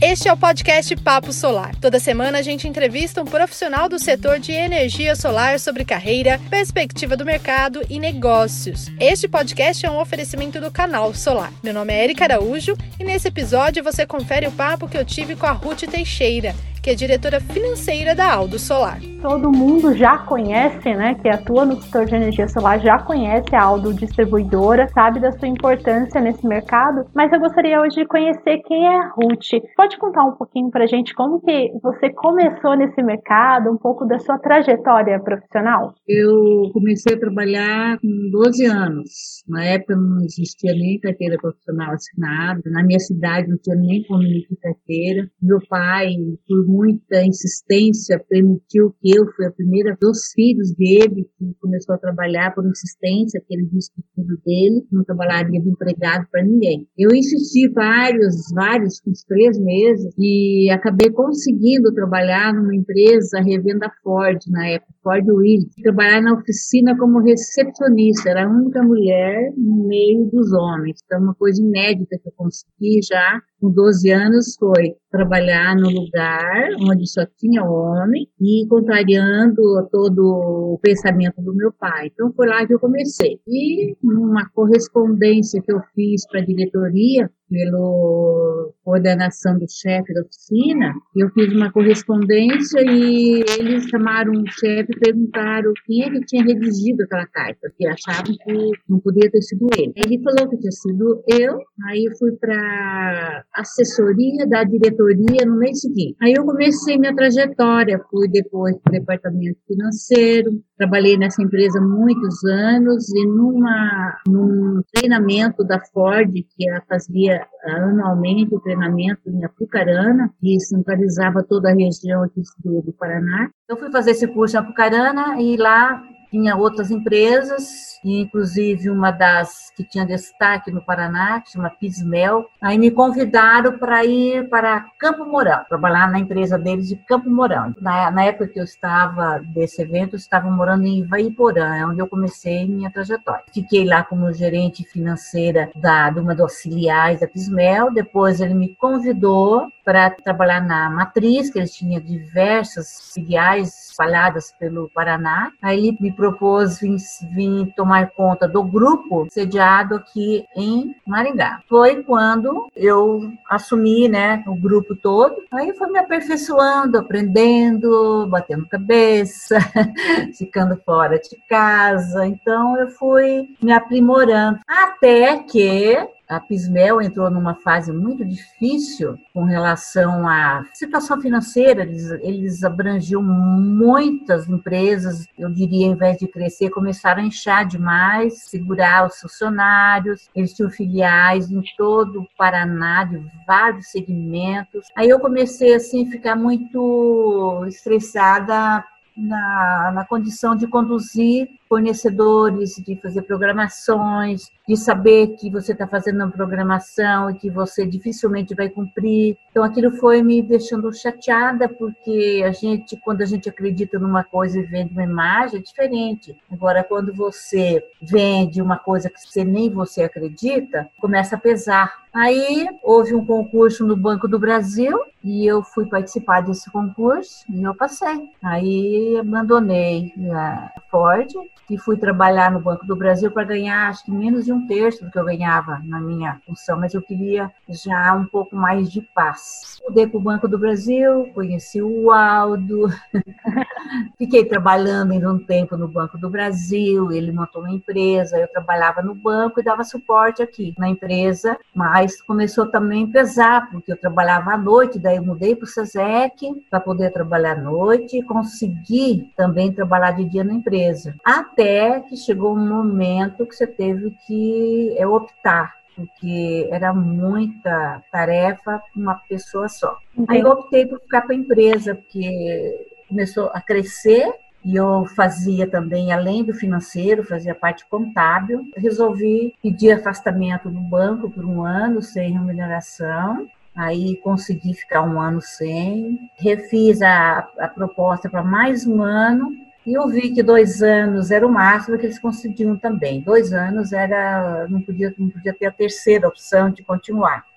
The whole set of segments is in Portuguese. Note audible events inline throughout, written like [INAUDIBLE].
Este é o podcast Papo Solar. Toda semana a gente entrevista um profissional do setor de energia solar sobre carreira, perspectiva do mercado e negócios. Este podcast é um oferecimento do canal Solar. Meu nome é Erika Araújo e nesse episódio você confere o papo que eu tive com a Ruth Teixeira que é diretora financeira da Aldo Solar. Todo mundo já conhece, né, que atua no setor de energia solar, já conhece a Aldo Distribuidora, sabe da sua importância nesse mercado, mas eu gostaria hoje de conhecer quem é a Ruth. Pode contar um pouquinho pra gente como que você começou nesse mercado, um pouco da sua trajetória profissional? Eu comecei a trabalhar com 12 anos. Na época não existia nem carteira profissional assinada, na minha cidade não tinha nem como carteira. Meu pai, por muita insistência, permitiu que eu fui a primeira dos filhos dele que começou a trabalhar por insistência, que ele disse que o filho dele não trabalharia de empregado para ninguém. Eu insisti vários, vários, uns três meses, e acabei conseguindo trabalhar numa empresa revenda Ford, na época, Ford Willis, trabalhar na oficina como recepcionista, era a única mulher no meio dos homens. Então, uma coisa inédita que eu consegui já com 12 anos foi trabalhar no lugar onde só tinha homem e contrariando todo o pensamento do meu pai. Então foi lá que eu comecei. E uma correspondência que eu fiz para a diretoria, pela coordenação do chefe da oficina, eu fiz uma correspondência e eles chamaram o chefe e perguntaram é que tinha redigido aquela carta, porque achavam que não podia ter sido ele. Ele falou que tinha sido eu, aí eu fui para assessoria da diretoria no mês seguinte. Aí eu comecei minha trajetória, fui depois para o departamento financeiro, trabalhei nessa empresa muitos anos e numa, num treinamento da Ford, que ela fazia anualmente o treinamento em Apucarana, que centralizava toda a região aqui do, do Paraná. Eu fui fazer esse curso em Apucarana e lá tinha outras empresas, inclusive uma das que tinha destaque no Paraná, que chama Pismel. Aí me convidaram para ir para Campo Mourão, trabalhar na empresa deles de Campo Mourão. Na, na época que eu estava desse evento, eu estava morando em Ivaiporã, é onde eu comecei minha trajetória. Fiquei lá como gerente financeira da, de uma das filiais da Pismel, depois ele me convidou para trabalhar na Matriz, que eles tinham diversas filiais espalhadas pelo Paraná. Aí ele me propôs vir, vir tomar conta do grupo sediado aqui em Maringá. Foi quando eu assumi, né, o grupo todo. Aí foi me aperfeiçoando, aprendendo, batendo cabeça, [LAUGHS] ficando fora de casa. Então eu fui me aprimorando até que a Pismel entrou numa fase muito difícil com relação à situação financeira, eles, abrangiam muitas empresas, eu diria, ao invés de crescer, começaram a inchar demais, segurar os funcionários, eles tinham filiais em todo o Paraná, de vários segmentos. Aí eu comecei, assim, a ficar muito estressada na, na condição de conduzir fornecedores, de fazer programações, de saber que você está fazendo uma programação e que você dificilmente vai cumprir. Então aquilo foi me deixando chateada, porque a gente, quando a gente acredita numa coisa e vende uma imagem, é diferente. Agora, quando você vende uma coisa que você nem você acredita, começa a pesar. Aí houve um concurso no Banco do Brasil e eu fui participar desse concurso e eu passei. Aí abandonei a Ford e fui trabalhar no Banco do Brasil para ganhar acho que menos de um terço do que eu ganhava na minha função, mas eu queria já um pouco mais de paz. Mudei para o Banco do Brasil, conheci o Aldo, [LAUGHS] fiquei trabalhando ainda um tempo no Banco do Brasil, ele montou uma empresa, eu trabalhava no banco e dava suporte aqui na empresa, mas começou também a pesar, porque eu trabalhava à noite, daí eu mudei para o SESEC para poder trabalhar à noite e consegui também trabalhar de dia na empresa. Até até que chegou um momento que você teve que é, optar, porque era muita tarefa para uma pessoa só. Uhum. Aí eu optei por ficar com a empresa, porque começou a crescer e eu fazia também, além do financeiro, fazia parte contábil. resolvi pedir afastamento do banco por um ano, sem remuneração. Aí consegui ficar um ano sem. Refiz a, a proposta para mais um ano e eu vi que dois anos era o máximo que eles conseguiam também. Dois anos era não podia, não podia ter a terceira opção de continuar.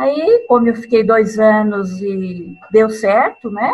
Aí, como eu fiquei dois anos e deu certo, né?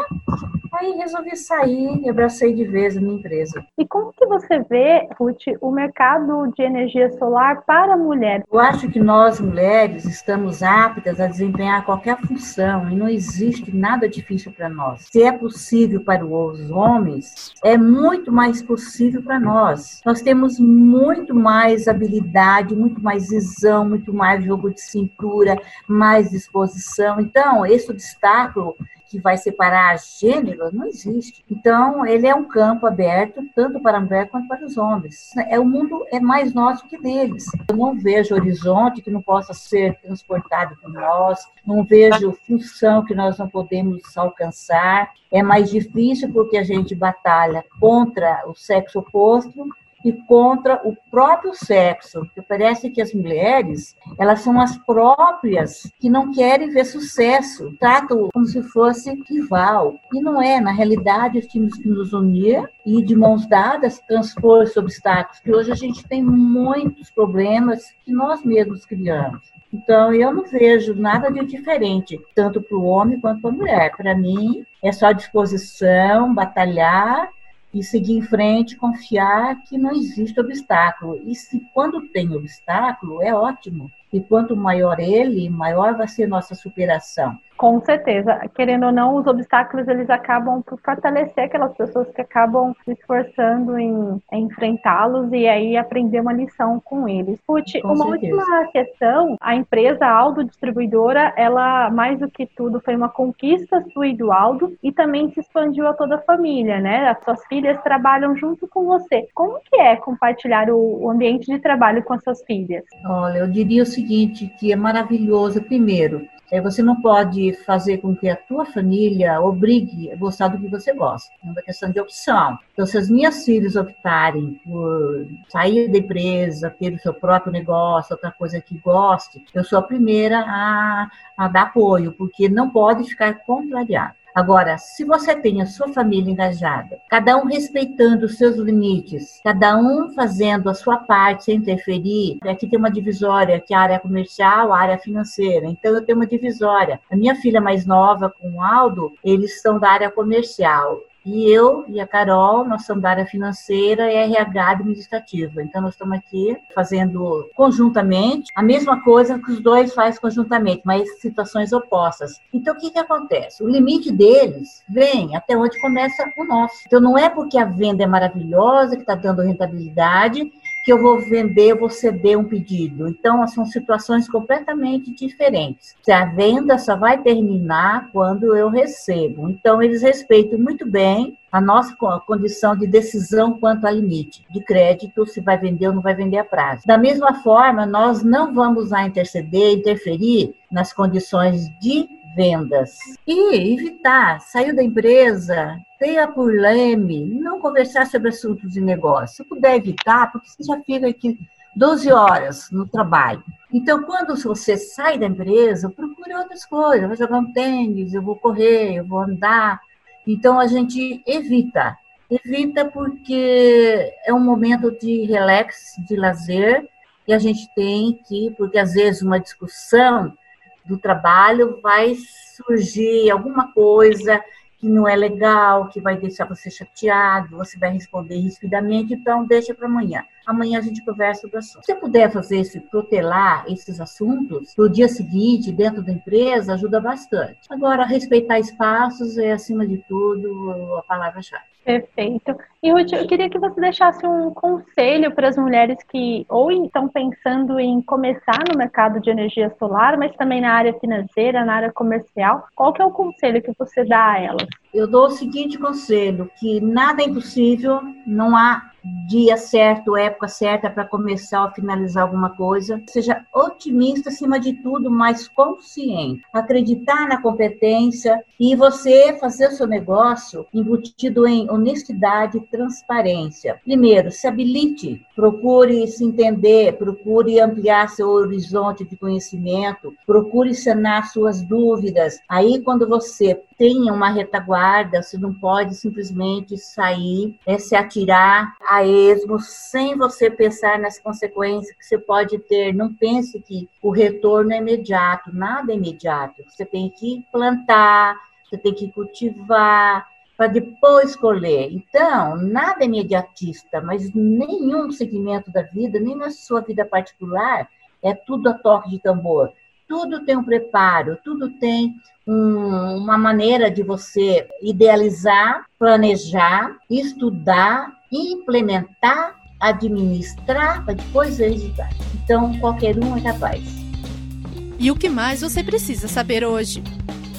Aí resolvi sair e abracei de vez a minha empresa. E como que você vê, Ruth, o mercado de energia solar para a mulher? Eu acho que nós, mulheres, estamos aptas a desempenhar qualquer função e não existe nada difícil para nós. Se é possível para os homens, é muito mais possível para nós. Nós temos muito mais habilidade, muito mais visão, muito mais jogo de cintura, mais disposição. Então, esse obstáculo que vai separar gêneros não existe. Então, ele é um campo aberto tanto para a mulher quanto para os homens. É o mundo é mais nosso que deles. Eu não vejo horizonte que não possa ser transportado por nós, não vejo função que nós não podemos alcançar. É mais difícil porque a gente batalha contra o sexo oposto e contra o próprio sexo. Porque parece que as mulheres, elas são as próprias que não querem ver sucesso, tratam como se fosse rival. E não é, na realidade, temos que nos unir e de mãos dadas transpor esses obstáculos, que hoje a gente tem muitos problemas que nós mesmos criamos. Então, eu não vejo nada de diferente, tanto para o homem quanto para a mulher. Para mim, é só disposição, batalhar e seguir em frente, confiar que não existe obstáculo. E se quando tem obstáculo, é ótimo. E quanto maior ele, maior vai ser nossa superação. Com certeza. Querendo ou não, os obstáculos eles acabam por fortalecer aquelas pessoas que acabam se esforçando em, em enfrentá-los e aí aprender uma lição com eles. Puti, uma certeza. última questão. A empresa Aldo Distribuidora, ela, mais do que tudo, foi uma conquista sua e do Aldo e também se expandiu a toda a família, né? As suas filhas trabalham junto com você. Como que é compartilhar o, o ambiente de trabalho com as suas filhas? Olha, eu diria o seguinte, que é maravilhoso. Primeiro, é, você não pode fazer com que a tua família obrigue a gostar do que você gosta. É uma questão de opção. Então, se as minhas filhas optarem por sair da empresa, ter o seu próprio negócio, outra coisa que goste, eu sou a primeira a, a dar apoio, porque não pode ficar contrariado. Agora, se você tem a sua família engajada, cada um respeitando os seus limites, cada um fazendo a sua parte sem interferir, aqui tem uma divisória, que é a área comercial, a área financeira. Então, eu tenho uma divisória. A minha filha mais nova, com o Aldo, eles são da área comercial. E eu e a Carol, nós somos da área financeira e RH administrativa. Então, nós estamos aqui fazendo conjuntamente a mesma coisa que os dois fazem conjuntamente, mas situações opostas. Então, o que, que acontece? O limite deles vem até onde começa o nosso. Então, não é porque a venda é maravilhosa, que está dando rentabilidade, que eu vou vender, eu vou ceder um pedido. Então, são situações completamente diferentes. A venda só vai terminar quando eu recebo. Então, eles respeitam muito bem a nossa condição de decisão quanto ao limite de crédito, se vai vender ou não vai vender a prazo. Da mesma forma, nós não vamos lá interceder, interferir nas condições de vendas. E evitar, saiu da empresa, tenha por leme, não conversar sobre assuntos de negócio. Se puder evitar, porque você já fica aqui 12 horas no trabalho. Então, quando você sai da empresa, procure outras coisas. Eu vou jogar um tênis, eu vou correr, eu vou andar. Então, a gente evita. Evita porque é um momento de relax, de lazer, e a gente tem que, porque às vezes uma discussão do trabalho vai surgir alguma coisa que não é legal, que vai deixar você chateado, você vai responder rispidamente, então deixa para amanhã. Amanhã a gente conversa sobre o assunto. Se você puder fazer esse, protelar esses assuntos no dia seguinte, dentro da empresa, ajuda bastante. Agora, respeitar espaços é, acima de tudo, a palavra-chave. Perfeito. E Ruth, eu queria que você deixasse um conselho para as mulheres que ou estão pensando em começar no mercado de energia solar, mas também na área financeira, na área comercial. Qual que é o conselho que você dá a elas? Eu dou o seguinte conselho, que nada é impossível, não há dia certo, época certa para começar ou finalizar alguma coisa. Seja otimista acima de tudo, mas consciente. Acreditar na competência e você fazer o seu negócio embutido em honestidade e transparência. Primeiro, se habilite, procure se entender, procure ampliar seu horizonte de conhecimento, procure sanar suas dúvidas. Aí, quando você tem uma retaguarda, você não pode simplesmente sair, é, se atirar a esmo, sem você pensar nas consequências que você pode ter. Não pense que o retorno é imediato, nada é imediato. Você tem que plantar, você tem que cultivar, para depois colher. Então, nada é imediatista, mas nenhum segmento da vida, nem na sua vida particular, é tudo a toque de tambor. Tudo tem um preparo, tudo tem um, uma maneira de você idealizar, planejar, estudar, implementar, administrar, para depois executar. Então, qualquer um é capaz. E o que mais você precisa saber hoje?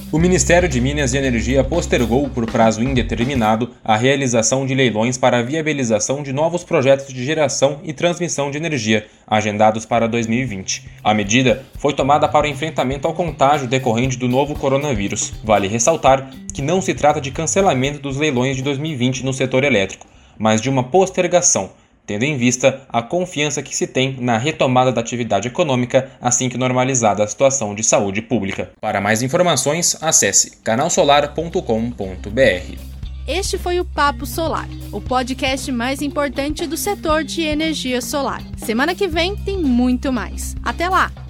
O Ministério de Minas e Energia postergou por prazo indeterminado a realização de leilões para a viabilização de novos projetos de geração e transmissão de energia, agendados para 2020. A medida foi tomada para o enfrentamento ao contágio decorrente do novo coronavírus. Vale ressaltar que não se trata de cancelamento dos leilões de 2020 no setor elétrico, mas de uma postergação tendo em vista a confiança que se tem na retomada da atividade econômica assim que normalizada a situação de saúde pública. Para mais informações, acesse canalsolar.com.br. Este foi o Papo Solar, o podcast mais importante do setor de energia solar. Semana que vem tem muito mais. Até lá!